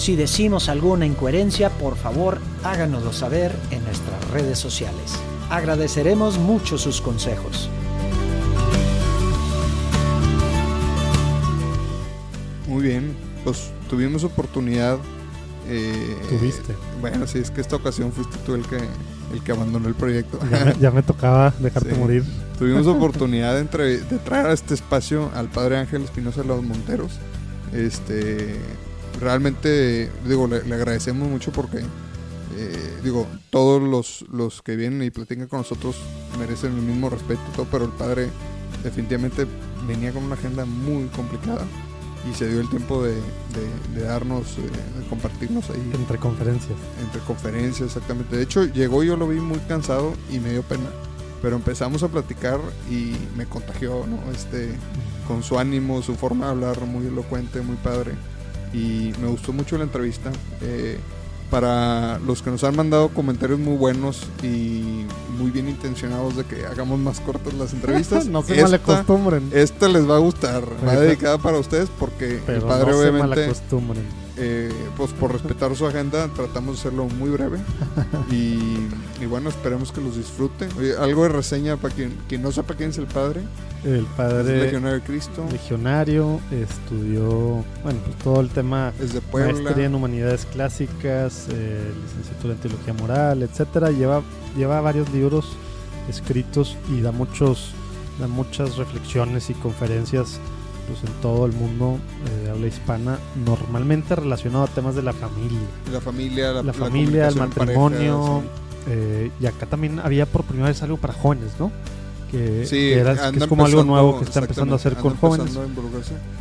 Si decimos alguna incoherencia, por favor háganoslo saber en nuestras redes sociales. Agradeceremos mucho sus consejos. Muy bien, pues tuvimos oportunidad. Eh, Tuviste. Bueno, sí, es que esta ocasión fuiste tú el que, el que abandonó el proyecto. Ya me, tocaba dejarte morir. Tuvimos oportunidad de, de, traer a este espacio al padre Ángel Espinosa de los Monteros. Este, realmente, digo, le, agradecemos mucho porque, eh, digo, todos los, los que vienen y platican con nosotros merecen el mismo respeto y todo, pero el padre definitivamente venía con una agenda muy complicada y se dio el tiempo de, darnos, eh, de compartirnos ahí. Entre conferencias. Entre conferencias, exactamente. De hecho, llegó yo lo vi muy cansado y me dio pena. Pero empezamos a platicar y me contagió, ¿no? Este, con su ánimo, su forma de hablar muy elocuente, muy padre y me gustó mucho la entrevista. Eh, para los que nos han mandado comentarios muy buenos y muy bien intencionados de que hagamos más cortas las entrevistas, no se esta, acostumbren. Esta les va a gustar, va dedicada para ustedes porque el padre obviamente eh, pues por respetar su agenda tratamos de hacerlo muy breve. Y, bueno esperemos que los disfruten algo de reseña para quien, quien no sepa quién es el padre. El padre legionario de Cristo. Legionario estudió bueno pues todo el tema es de maestría en humanidades clásicas eh, licenciatura en teología moral etcétera. Lleva lleva varios libros escritos y da muchos da muchas reflexiones y conferencias pues, en todo el mundo de habla hispana, normalmente relacionado a temas de la familia. La familia, la, familia, el matrimonio. Eh, y acá también había por primera vez algo para jóvenes, ¿no? Que, es como algo nuevo que está empezando a hacer con jóvenes.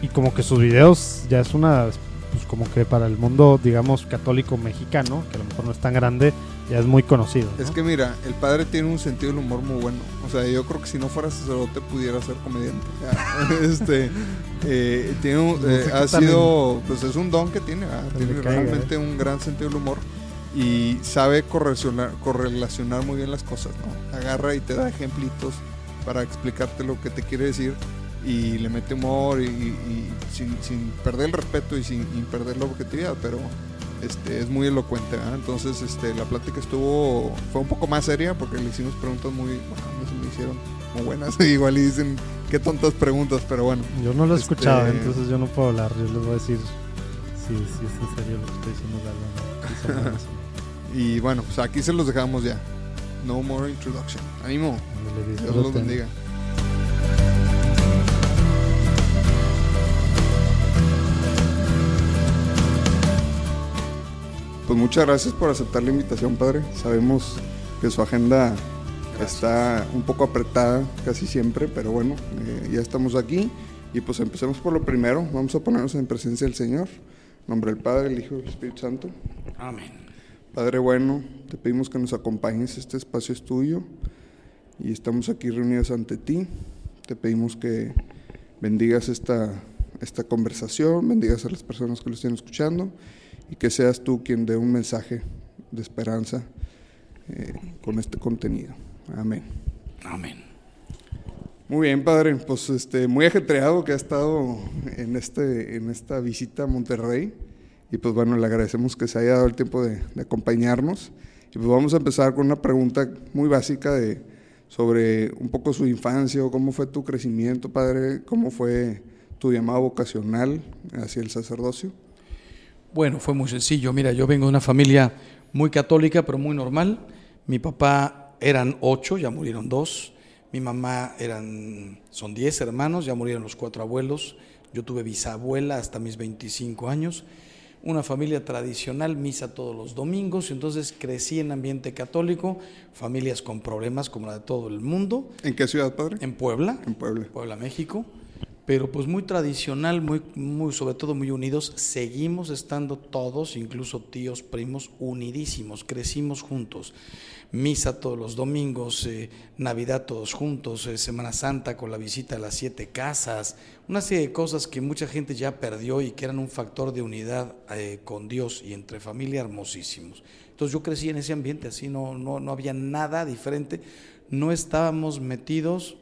Y como que sus videos ya es una, pues como que para el mundo, digamos, católico mexicano, que a lo mejor no es tan grande, ya es muy conocido. Es que mira, el padre tiene un sentido del humor muy bueno. O sea, yo creo que si no fuera sacerdote pudiera ser comediante. este, eh, tiene eh, ha sido, pues es un don que tiene. Tiene realmente un gran sentido del humor y sabe correlacionar, correlacionar muy bien las cosas, ¿no? Agarra y te da ejemplitos para explicarte lo que te quiere decir y le mete humor y, sin, sin, perder el respeto y sin, sin perder la objetividad, pero este, es muy elocuente, entonces este, la plática estuvo, fue un poco más seria porque le hicimos preguntas muy, bueno, me hicieron muy buenas, igual y dicen qué tontas preguntas, pero bueno. Yo no lo he escuchado, este, entonces yo no puedo hablar, yo les voy a decir si sí, sí, es en serio lo que estoy diciendo. y bueno, pues aquí se los dejamos ya. No more introduction. Ánimo. Dios los bendiga. Pues muchas gracias por aceptar la invitación, padre. Sabemos que su agenda está un poco apretada casi siempre, pero bueno, eh, ya estamos aquí y pues empecemos por lo primero. Vamos a ponernos en presencia del Señor. En nombre del Padre, el Hijo y el Espíritu Santo. Amén. Padre bueno, te pedimos que nos acompañes. Este espacio es tuyo y estamos aquí reunidos ante ti. Te pedimos que bendigas esta, esta conversación, bendigas a las personas que lo estén escuchando y que seas tú quien dé un mensaje de esperanza eh, con este contenido. Amén. Amén. Muy bien, padre. Pues este, muy ajetreado que ha estado en, este, en esta visita a Monterrey. Y pues bueno, le agradecemos que se haya dado el tiempo de, acompañarnos. Y pues vamos a empezar con una pregunta muy básica de, sobre un poco su infancia, cómo fue tu crecimiento, padre, cómo fue tu llamado vocacional hacia el sacerdocio. Bueno, fue muy sencillo. Mira, yo vengo de una familia muy católica, pero muy normal. Mi papá eran ocho, ya murieron dos. Mi mamá eran, son diez hermanos, ya murieron los cuatro abuelos. Yo tuve bisabuela hasta mis 25 años. una familia tradicional, misa todos los domingos, y entonces crecí en ambiente católico, familias con problemas como la de todo el mundo. ¿En qué ciudad, padre? En Puebla. En Puebla. Puebla, México. Pero pues muy tradicional, muy, muy, sobre todo muy unidos. Seguimos estando todos, incluso tíos, primos, unidísimos, crecimos juntos misa todos los domingos, eh, Navidad todos juntos, eh, Semana Santa con la visita a las siete casas, una serie de cosas que mucha gente ya perdió y que eran un factor de unidad eh, con Dios y entre familia hermosísimos. Entonces yo crecí en ese ambiente, así no, no, no había nada diferente, no estábamos metidos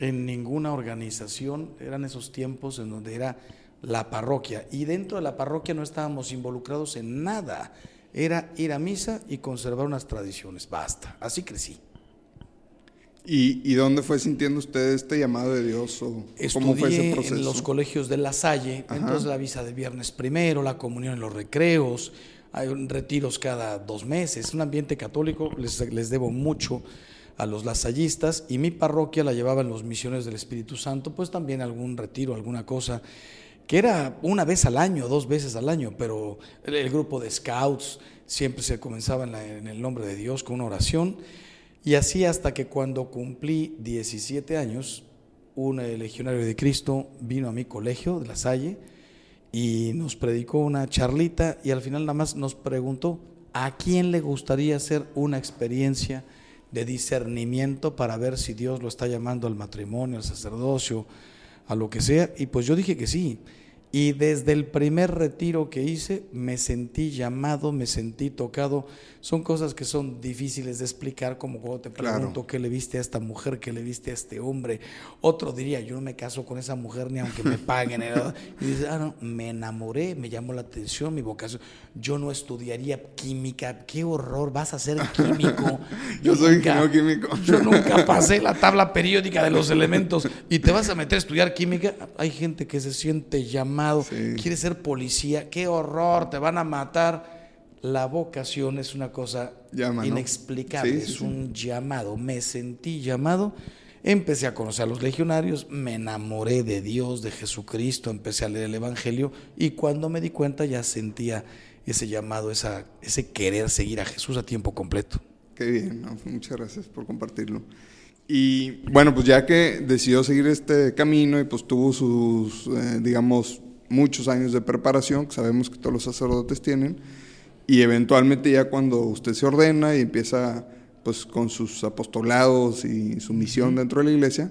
en ninguna organización, eran esos tiempos en donde era la parroquia y dentro de la parroquia no estábamos involucrados en nada era ir a misa y conservar unas tradiciones. Basta. Así crecí. ¿Y, dónde fue sintiendo usted este llamado de Dios? O ¿Cómo fue ese proceso? en los colegios de La Salle, entonces la visa de viernes primero, la comunión en los recreos, hay retiros cada dos meses, un ambiente católico, les, les debo mucho a los lasallistas y mi parroquia la llevaban los misiones del Espíritu Santo, pues también algún retiro, alguna cosa que era una vez al año, dos veces al año, pero el, grupo de scouts siempre se comenzaba en, el nombre de Dios con una oración. Y así hasta que cuando cumplí 17 años, un legionario de Cristo vino a mi colegio de La Salle y nos predicó una charlita y al final nada más nos preguntó a quién le gustaría hacer una experiencia de discernimiento para ver si Dios lo está llamando al matrimonio, al sacerdocio, a lo que sea. Y pues yo dije que sí. Y desde el primer retiro que hice me sentí llamado, me sentí tocado. Son cosas que son difíciles de explicar, como cuando te pregunto qué le viste a esta mujer, qué le viste a este hombre. Otro diría, yo no me caso con esa mujer ni aunque me paguen. y dices, ah, no, me enamoré, me llamó la atención, mi vocación. Yo no estudiaría química, qué horror, vas a ser químico. yo, soy ingeniero químico. yo nunca pasé la tabla periódica de los elementos y te vas a meter a estudiar química. Hay gente que se siente llamada quiere ser policía, qué horror, te van a matar. La vocación es una cosa inexplicable, es un llamado. Me sentí llamado, empecé a conocer a los legionarios, me enamoré de Dios, de Jesucristo, empecé a leer el Evangelio y cuando me di cuenta ya sentía ese llamado, esa, ese querer seguir a Jesús a tiempo completo. Qué bien, muchas gracias por compartirlo. Y bueno, pues ya que decidió seguir este camino y pues tuvo sus, eh, digamos, muchos años de preparación, que sabemos que todos los sacerdotes tienen, y eventualmente ya cuando usted se ordena y empieza pues con sus apostolados y su misión dentro de la iglesia,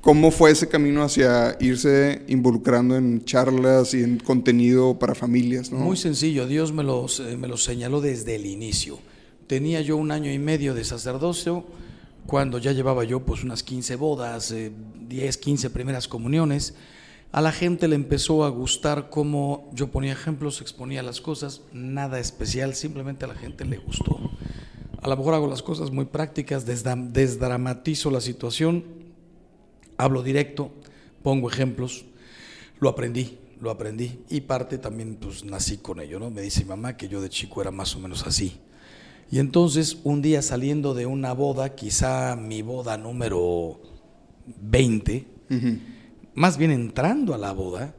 ¿cómo fue ese camino hacia irse involucrando en charlas y en contenido para familias? Muy sencillo, Dios me lo, me lo señaló desde el inicio. Tenía yo un año y medio de sacerdocio, cuando ya llevaba yo pues unas 15 bodas, 10, eh, 15 primeras comuniones, a la gente le empezó a gustar cómo yo ponía ejemplos, exponía las cosas, nada especial, simplemente a la gente le gustó. A lo mejor hago las cosas muy prácticas, desdramatizo la situación, hablo directo, pongo ejemplos, lo aprendí, lo aprendí y parte también pues nací con ello, ¿no? Me dice mamá que yo de chico era más o menos así. Y entonces un día saliendo de una boda, quizá mi boda número 20, más bien entrando a la boda,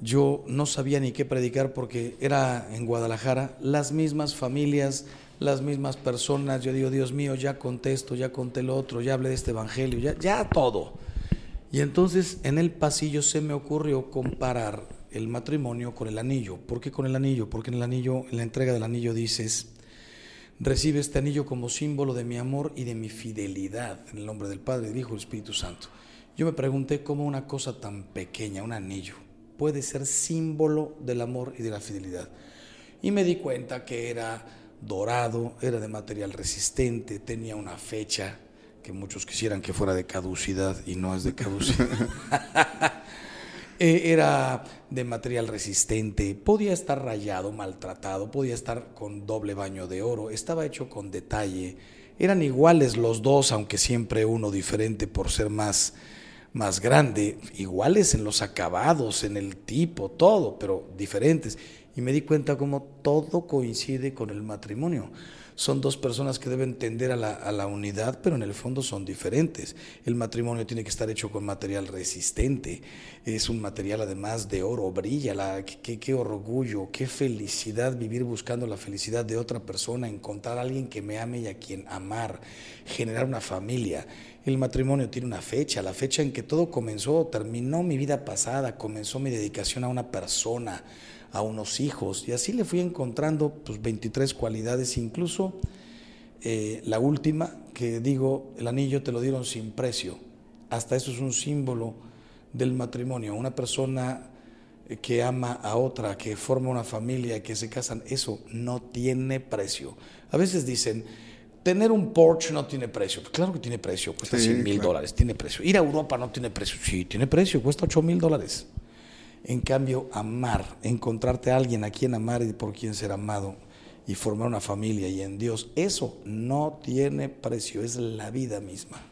yo no sabía ni qué predicar porque era en Guadalajara, las mismas familias, las mismas personas, yo digo, Dios mío, ya contesto, ya conté lo otro, ya hablé de este evangelio, ya, todo. Y entonces en el pasillo se me ocurrió comparar el matrimonio con el anillo. ¿Por qué con el anillo? Porque en el anillo, en la entrega del anillo dices, recibe este anillo como símbolo de mi amor y de mi fidelidad, en el nombre del Padre, del Hijo y del Espíritu Santo. Yo me pregunté cómo una cosa tan pequeña, un anillo, puede ser símbolo del amor y de la fidelidad. Y me di cuenta que era dorado, era de material resistente, tenía una fecha que muchos quisieran que fuera de caducidad y no es de caducidad. Eh, era de material resistente, podía estar rayado, maltratado, podía estar con doble baño de oro, estaba hecho con detalle. Eran iguales los dos, aunque siempre uno diferente por ser más más grande, iguales en los acabados, en el tipo, todo, pero diferentes. y me di cuenta cómo todo coincide con el matrimonio son dos personas que deben tender a la, unidad, pero en el fondo son diferentes. El matrimonio tiene que estar hecho con material resistente, es un material además de oro, brilla, la, qué, qué orgullo, qué felicidad vivir buscando la felicidad de otra persona, encontrar a alguien que me ame y a quien amar, generar una familia. El matrimonio tiene una fecha, la fecha en que todo comenzó, terminó mi vida pasada, comenzó mi dedicación a una persona a unos hijos. Y así le fui encontrando pues 23 cualidades, incluso eh, la última, que digo, el anillo te lo dieron sin precio. Hasta eso es un símbolo del matrimonio. Una persona que ama a otra, que forma una familia, que se casan, eso no tiene precio. A veces dicen, tener un Porsche no tiene precio. Pues claro que tiene precio, cuesta 100 mil dólares, tiene precio. Ir a Europa no tiene precio. Sí, tiene precio, cuesta 8 mil dólares. En cambio, amar, encontrarte a alguien a quien amar y por quien ser amado y formar una familia y en Dios, eso no tiene precio, es la vida misma.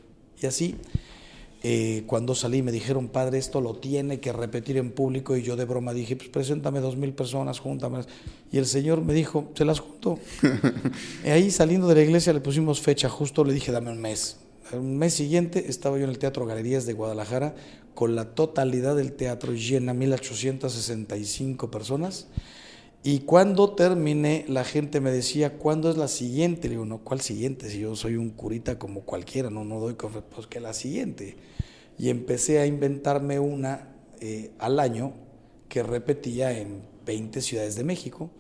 Y así, eh, cuando salí me dijeron, padre, esto lo tiene que repetir en público y yo de broma dije, pues preséntame dos mil personas, júntame. Y el Señor me dijo, se las junto. y ahí saliendo de la iglesia le pusimos fecha, justo le dije, dame un mes. Un mes siguiente estaba yo en el Teatro Galerías de Guadalajara con la totalidad del teatro llena, 1865 personas. Y cuando terminé, la gente me decía, ¿cuándo es la siguiente? Le digo, no, ¿cuál siguiente? Si yo soy un curita como cualquiera, no, no doy pues que la siguiente. Y empecé a inventarme una eh, al año que repetía en 20 ciudades de México.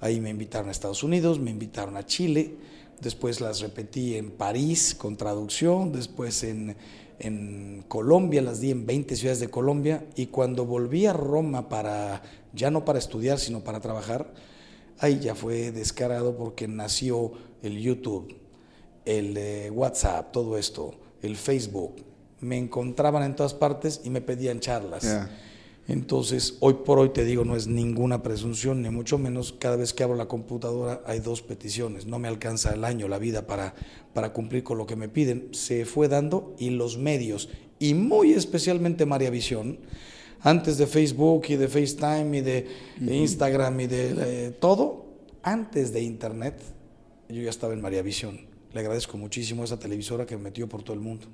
Ahí me invitaron a Estados Unidos, me invitaron a Chile, después las repetí en París con traducción, después en en Colombia, las di en 20 ciudades de Colombia y cuando volví a Roma para, ya no para estudiar, sino para trabajar, ahí ya fue descarado porque nació el YouTube, el eh, WhatsApp, todo esto, el Facebook. Me encontraban en todas partes y me pedían charlas. Entonces, hoy por hoy te digo, no es ninguna presunción, ni mucho menos, cada vez que abro la computadora hay dos peticiones, no me alcanza el año, la vida para, para cumplir con lo que me piden. Se fue dando y los medios, y muy especialmente María Visión, antes de Facebook y de FaceTime y de, Instagram y de eh, todo, antes de Internet, yo ya estaba en María Visión. Le agradezco muchísimo a esa televisora que me metió por todo el mundo.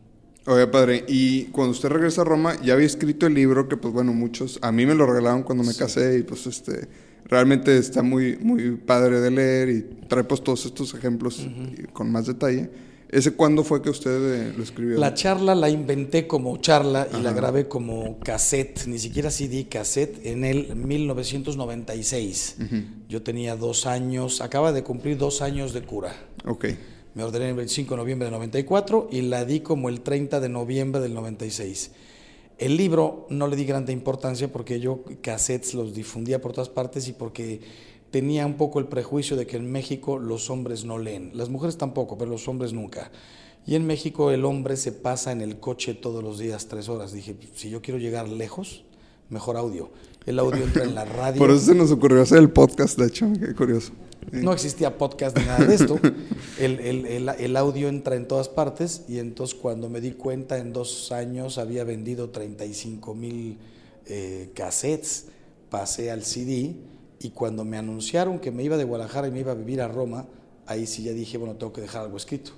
Oye, padre, y cuando usted regresa a Roma, ya había escrito el libro que, pues bueno, muchos, a mí me lo regalaron cuando me casé y pues este, realmente está muy, muy padre de leer y trae pues todos estos ejemplos con más detalle. ¿Ese cuándo fue que usted eh, lo escribió? La charla la inventé como charla y la grabé como cassette, ni siquiera CD, cassette, en el 1996. Yo tenía dos años, acaba de cumplir dos años de cura. Ok. Me ordené el 25 de noviembre del 94 y la di como el 30 de noviembre del 96. El libro no le di grande importancia porque yo cassettes los difundía por todas partes y porque tenía un poco el prejuicio de que en México los hombres no leen. Las mujeres tampoco, pero los hombres nunca. Y en México el hombre se pasa en el coche todos los días tres horas. Dije, si yo quiero llegar lejos, mejor audio. El audio entra en la radio. Por eso se nos ocurrió hacer el podcast, de hecho, qué curioso. No existía podcast ni nada de esto. El, el, el, audio entra en todas partes y entonces cuando me di cuenta en dos años había vendido 35 mil eh, cassettes, pasé al CD y cuando me anunciaron que me iba de Guadalajara y me iba a vivir a Roma, ahí sí ya dije, bueno, tengo que dejar algo escrito.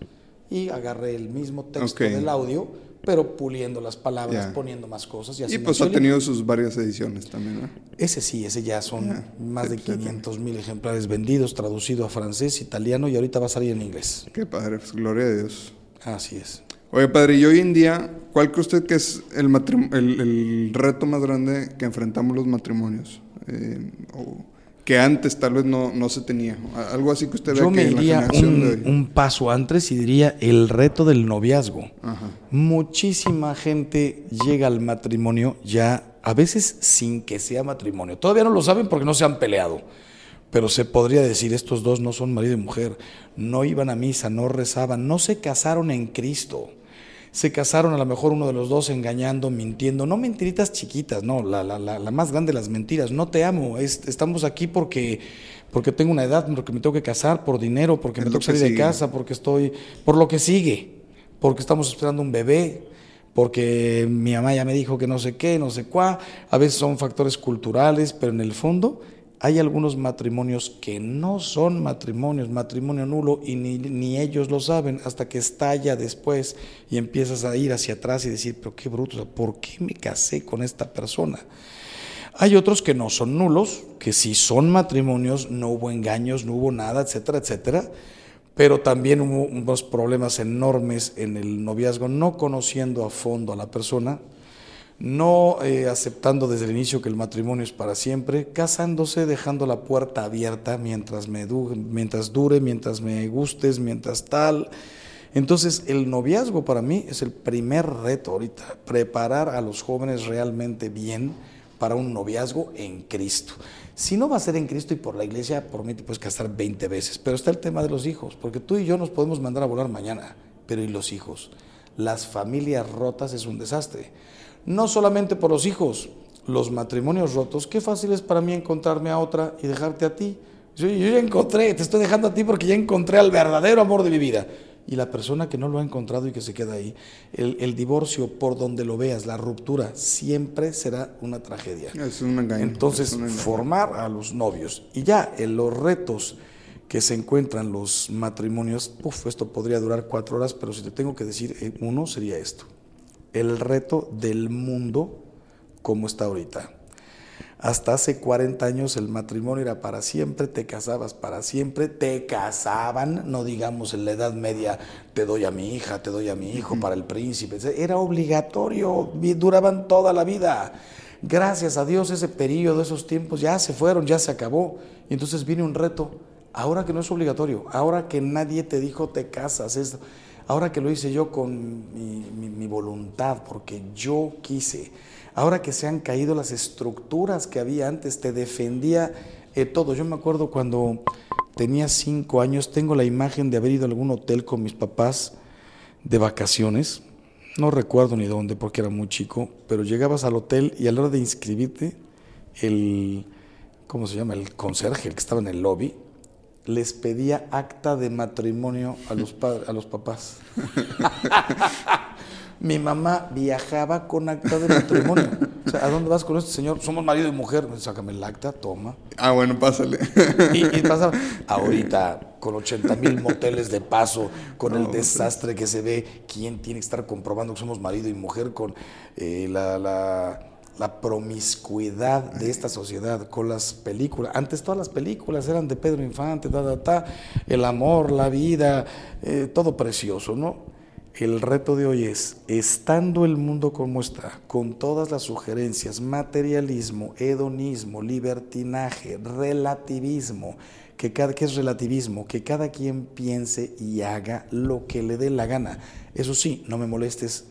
Y agarré el mismo texto del audio pero puliendo las palabras, poniendo más cosas. Y, y pues ha tenido sus varias ediciones también, ¿no? Ese sí, ese ya son más de 500 mil ejemplares vendidos, traducido a francés, italiano y ahorita va a salir en inglés. Qué padre, pues gloria a Dios. Así es. Oye, padre, y hoy en día, ¿cuál cree usted que es el, el, el reto más grande que enfrentamos los matrimonios? Eh, o que antes tal vez no, no se tenía. Algo así que usted Yo me iría un, un, paso antes y diría el reto del noviazgo. Muchísima gente llega al matrimonio ya a veces sin que sea matrimonio. Todavía no lo saben porque no se han peleado. Pero se podría decir, estos dos no son marido y mujer, no iban a misa, no rezaban, no se casaron en Cristo se casaron a lo mejor uno de los dos engañando, mintiendo, no mentiritas chiquitas, no, la, la, la, más grande de las mentiras, no te amo, estamos aquí porque, porque tengo una edad, porque me tengo que casar, por dinero, porque me tengo que salir de casa, porque estoy, por lo que sigue, porque estamos esperando un bebé, porque mi mamá ya me dijo que no sé qué, no sé cuá, a veces son factores culturales, pero en el fondo hay algunos matrimonios que no son matrimonios, matrimonio nulo, y ni, ellos lo saben hasta que estalla después y empiezas a ir hacia atrás y decir, pero qué bruto, ¿por qué me casé con esta persona? Hay otros que no son nulos, que sí son matrimonios, no hubo engaños, no hubo nada, etcétera, etcétera, pero también hubo unos problemas enormes en el noviazgo, no conociendo a fondo a la persona, no eh, aceptando desde el inicio que el matrimonio es para siempre, casándose, dejando la puerta abierta mientras, me mientras dure, mientras me gustes, mientras tal. Entonces, el noviazgo para mí es el primer reto ahorita, preparar a los jóvenes realmente bien para un noviazgo en Cristo. Si no va a ser en Cristo y por la iglesia, por mí te puedes casar 20 veces. Pero está el tema de los hijos, porque tú y yo nos podemos mandar a volar mañana, pero ¿y los hijos? Las familias rotas es un desastre. No solamente por los hijos, los matrimonios rotos, qué fácil es para mí encontrarme a otra y dejarte a ti. Yo, yo ya encontré, te estoy dejando a ti porque ya encontré al verdadero amor de mi vida y la persona que no lo ha encontrado y que se queda ahí. El, divorcio, por donde lo veas, la ruptura, siempre será una tragedia. Es un engaño. Entonces, formar a los novios. Y ya, en los retos que se encuentran los matrimonios, uf, esto podría durar cuatro horas, pero si te tengo que decir eh, uno, sería esto. El reto del mundo como está ahorita. Hasta hace 40 años el matrimonio era para siempre, te casabas para siempre, te casaban, no digamos en la Edad Media, te doy a mi hija, te doy a mi hijo para el príncipe, era obligatorio, duraban toda la vida. Gracias a Dios ese periodo, esos tiempos ya se fueron, ya se acabó. Y entonces viene un reto, ahora que no es obligatorio, ahora que nadie te dijo te casas, es, ahora que lo hice yo con mi voluntad, porque yo quise Ahora que se han caído las estructuras que había antes, te defendía eh, todo. Yo me acuerdo cuando tenía cinco años, tengo la imagen de haber ido a algún hotel con mis papás de vacaciones. No recuerdo ni dónde porque era muy chico, pero llegabas al hotel y a la hora de inscribirte, el, ¿cómo se llama? El conserje, el que estaba en el lobby, les pedía acta de matrimonio a los, a los papás. Mi mamá viajaba con acta de matrimonio. O sea, ¿a dónde vas con este señor? Somos marido y mujer. Sácame el acta, toma. Ah, bueno, pásale. Y, pasaba. Ahorita, con 80 mil moteles de paso, con el desastre que se ve, ¿quién tiene que estar comprobando que somos marido y mujer? Con eh, la, la, promiscuidad de esta sociedad, con las películas. Antes todas las películas eran de Pedro Infante, ta, ta, el amor, la vida, eh, todo precioso, ¿no? El reto de hoy es, estando el mundo como está, con todas las sugerencias, materialismo, hedonismo, libertinaje, relativismo, que, cada, que es relativismo, que cada quien piense y haga lo que le dé la gana. Eso sí, no me molestes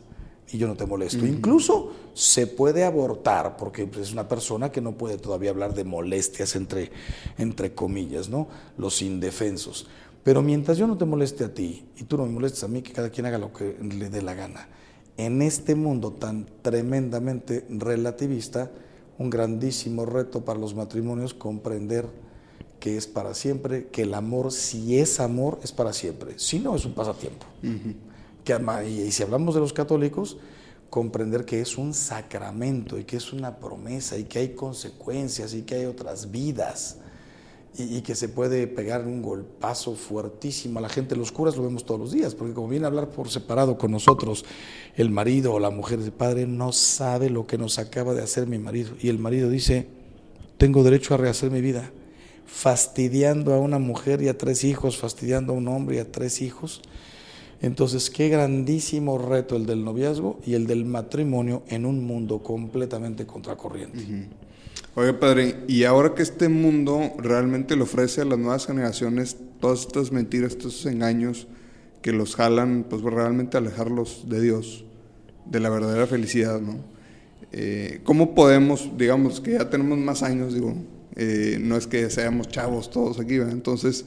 y yo no te molesto. Incluso se puede abortar, porque es una persona que no puede todavía hablar de molestias entre, entre comillas, ¿no? Los indefensos. Pero mientras yo no te moleste a ti y tú no me molestes a mí, que cada quien haga lo que le dé la gana. En este mundo tan tremendamente relativista, un grandísimo reto para los matrimonios comprender que es para siempre, que el amor, si es amor, es para siempre. Si no, es un pasatiempo. Y si hablamos de los católicos, comprender que es un sacramento y que es una promesa y que hay consecuencias y que hay otras vidas y, que se puede pegar un golpazo fuertísimo a la gente. Los curas lo vemos todos los días, porque como viene a hablar por separado con nosotros, el marido o la mujer de padre no sabe lo que nos acaba de hacer mi marido. Y el marido dice, tengo derecho a rehacer mi vida, fastidiando a una mujer y a tres hijos, fastidiando a un hombre y a tres hijos. Entonces, qué grandísimo reto el del noviazgo y el del matrimonio en un mundo completamente contracorriente. Oye, padre, y ahora que este mundo realmente le ofrece a las nuevas generaciones todas estas mentiras, estos engaños que los jalan, pues realmente alejarlos de Dios, de la verdadera felicidad, ¿no? Eh, ¿Cómo podemos, digamos, que ya tenemos más años, digo, eh, no es que seamos chavos todos aquí, ¿verdad? Entonces,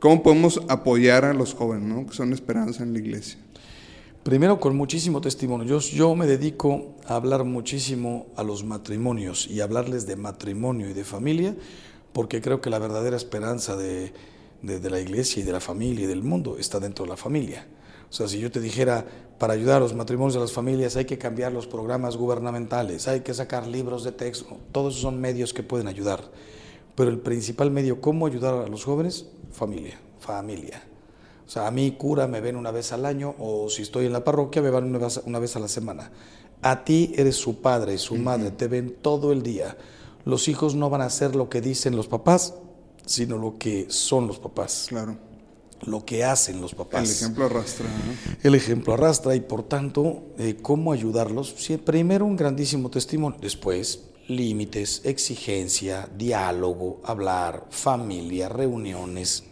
¿cómo podemos apoyar a los jóvenes, ¿no? Que son esperanza en la iglesia. Primero con muchísimo testimonio. Yo, me dedico a hablar muchísimo a los matrimonios y hablarles de matrimonio y de familia, porque creo que la verdadera esperanza de, la iglesia y de la familia y del mundo está dentro de la familia. O sea, si yo te dijera, para ayudar a los matrimonios de las familias hay que cambiar los programas gubernamentales, hay que sacar libros de texto, todos esos son medios que pueden ayudar Pero el principal medio, ¿cómo ayudar a los jóvenes? Familia, familia. O sea, a mí cura me ven una vez al año o si estoy en la parroquia me van una vez, una vez a la semana. A ti eres su padre, su madre, te ven todo el día. Los hijos no van a hacer lo que dicen los papás, sino lo que son los papás. Claro. Lo que hacen los papás. El ejemplo arrastra. El ejemplo arrastra y por tanto, eh, ¿cómo ayudarlos? primero un grandísimo testimonio, después límites, exigencia, diálogo, hablar, familia, reuniones,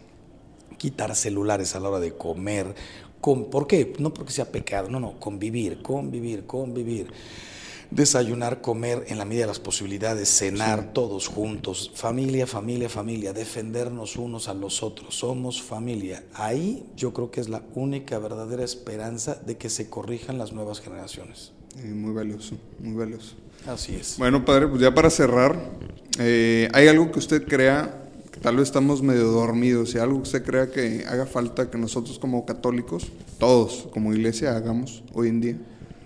quitar celulares a la hora de comer. ¿Por qué? No porque sea pecado, no, no, convivir, convivir, convivir. Desayunar, comer en la medida de las posibilidades, cenar todos juntos, familia, familia, familia, defendernos unos a los otros, somos familia. Ahí yo creo que es la única verdadera esperanza de que se corrijan las nuevas generaciones. Muy valioso, muy valioso. Así es. Bueno, padre, pues ya para cerrar, eh, ¿hay algo que usted crea que tal vez estamos medio dormidos y algo que usted crea que haga falta que nosotros como católicos, todos como iglesia, hagamos hoy en día?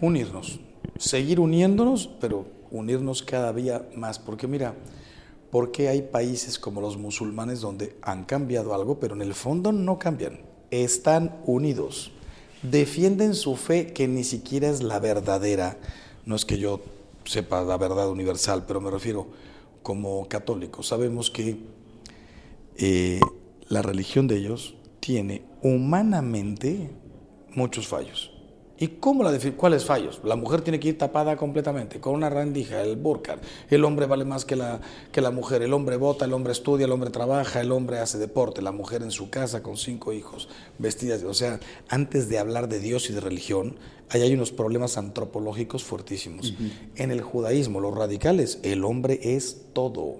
Unirnos, seguir uniéndonos, pero unirnos cada día más, porque mira, porque hay países como los musulmanes donde han cambiado algo, pero en el fondo no cambian, están unidos, defienden su fe que ni siquiera es la verdadera, no es que yo sepa la verdad universal, pero me refiero como católicos. Sabemos que eh, la religión de ellos tiene humanamente muchos fallos. ¿Y cómo la? ¿Cuáles fallos? La mujer tiene que ir tapada completamente, con una rendija, el burka. El hombre vale más que la, que la mujer. El hombre vota, el hombre estudia, el hombre trabaja, el hombre hace deporte, la mujer en su casa con cinco hijos, vestidas. O sea, antes de hablar de Dios y de religión, ahí hay unos problemas antropológicos fuertísimos. En el judaísmo, los radicales, el hombre es todo.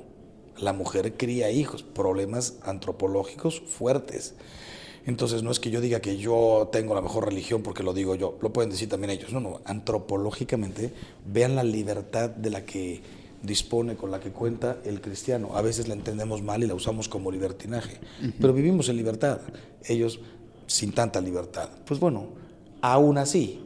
La mujer cría hijos, problemas antropológicos fuertes. Entonces no es que yo diga que yo tengo la mejor religión porque lo digo yo, lo pueden decir también ellos. No, no, antropológicamente vean la libertad de la que dispone, con la que cuenta el cristiano. A veces la entendemos mal y la usamos como libertinaje, pero vivimos en libertad, ellos sin tanta libertad. Pues bueno, aún así,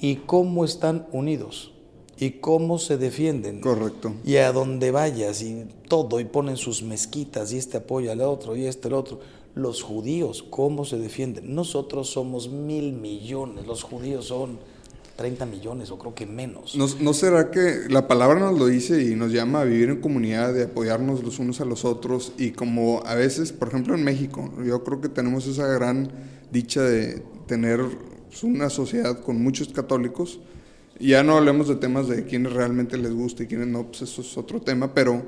¿y cómo están unidos? y cómo se defienden. Correcto. Y a donde vayas y todo, y ponen sus mezquitas, y este apoya al otro, y este al otro los judíos, cómo se defienden. Nosotros somos mil millones, los judíos son 30 millones o creo que menos. ¿No, será que la palabra nos lo dice y nos llama a vivir en comunidad, de apoyarnos los unos a los otros? Y como a veces, por ejemplo en México, yo creo que tenemos esa gran dicha de tener una sociedad con muchos católicos. Ya no hablemos de temas de quienes realmente les gusta y quienes no, pues eso es otro tema, pero...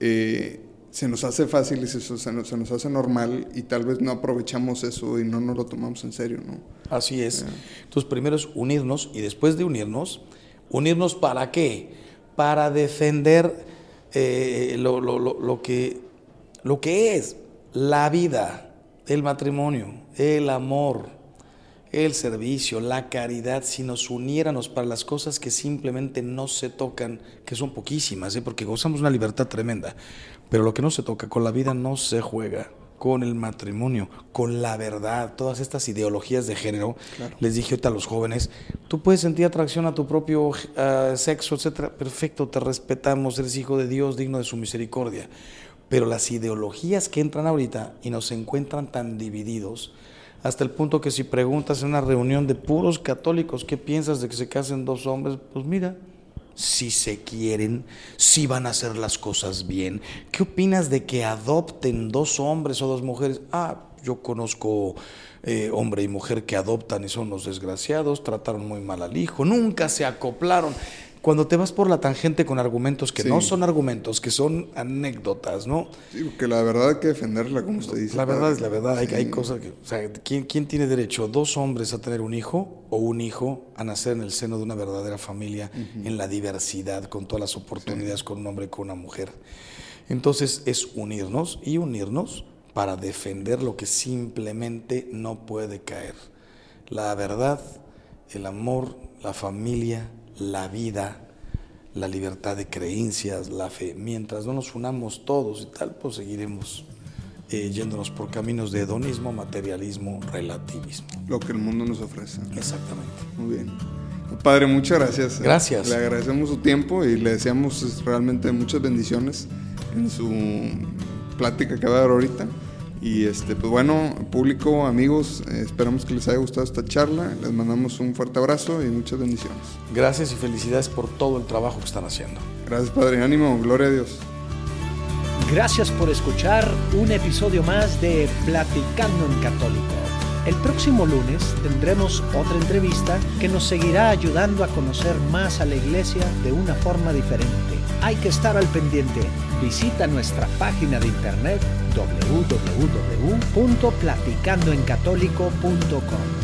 Eh, se nos hace fácil y se, se, nos, se, nos, hace normal y tal vez no aprovechamos eso y no nos lo tomamos en serio, ¿no? Así es. Entonces, primero es unirnos y después de unirnos, unirnos para qué? Para defender eh, lo, lo, lo, lo, que, lo que es la vida, el matrimonio, el amor, el servicio, la caridad, si nos uniéramos para las cosas que simplemente no se tocan, que son poquísimas, ¿eh? porque gozamos una libertad tremenda. Pero lo que no se toca, con la vida no se juega, con el matrimonio, con la verdad, todas estas ideologías de género. Les dije ahorita a los jóvenes, tú puedes sentir atracción a tu propio uh, sexo, etcétera. Perfecto, te respetamos, eres hijo de Dios, digno de su misericordia. Pero las ideologías que entran ahorita y nos encuentran tan divididos, hasta el punto que si preguntas en una reunión de puros católicos, ¿qué piensas de que se casen dos hombres? Pues mira, si se quieren, si van a hacer las cosas bien. ¿Qué opinas de que adopten dos hombres o dos mujeres? Ah, yo conozco eh, hombre y mujer que adoptan y son los desgraciados, trataron muy mal al hijo, nunca se acoplaron cuando te vas por la tangente con argumentos que no son argumentos, que son anécdotas, ¿no? Sí, porque la verdad hay que defenderla, como usted dice. La verdad es la verdad, hay, hay, cosas que, o sea, ¿quién, ¿quién, tiene derecho? ¿Dos hombres a tener un hijo o un hijo a nacer en el seno de una verdadera familia, en la diversidad, con todas las oportunidades, con un hombre y con una mujer? Entonces es unirnos y unirnos para defender lo que simplemente no puede caer. La verdad, el amor, la familia, la vida, la libertad de creencias, la fe. Mientras no nos unamos todos y tal, pues seguiremos eh, yéndonos por caminos de hedonismo, materialismo, relativismo. Lo que el mundo nos ofrece. Exactamente. Muy bien. Padre, muchas gracias. Gracias. Le agradecemos su tiempo y le deseamos realmente muchas bendiciones en su plática que va a dar ahorita. Y este, pues bueno, público, amigos, eh, esperamos que les haya gustado esta charla. Les mandamos un fuerte abrazo y muchas bendiciones. Gracias y felicidades por todo el trabajo que están haciendo. Gracias, Padre. Ánimo, gloria a Dios. Gracias por escuchar un episodio más de Platicando en Católico. El próximo lunes tendremos otra entrevista que nos seguirá ayudando a conocer más a la iglesia de una forma diferente. Hay que estar al pendiente. Visita nuestra página de internet www.platicandoencatólico.com.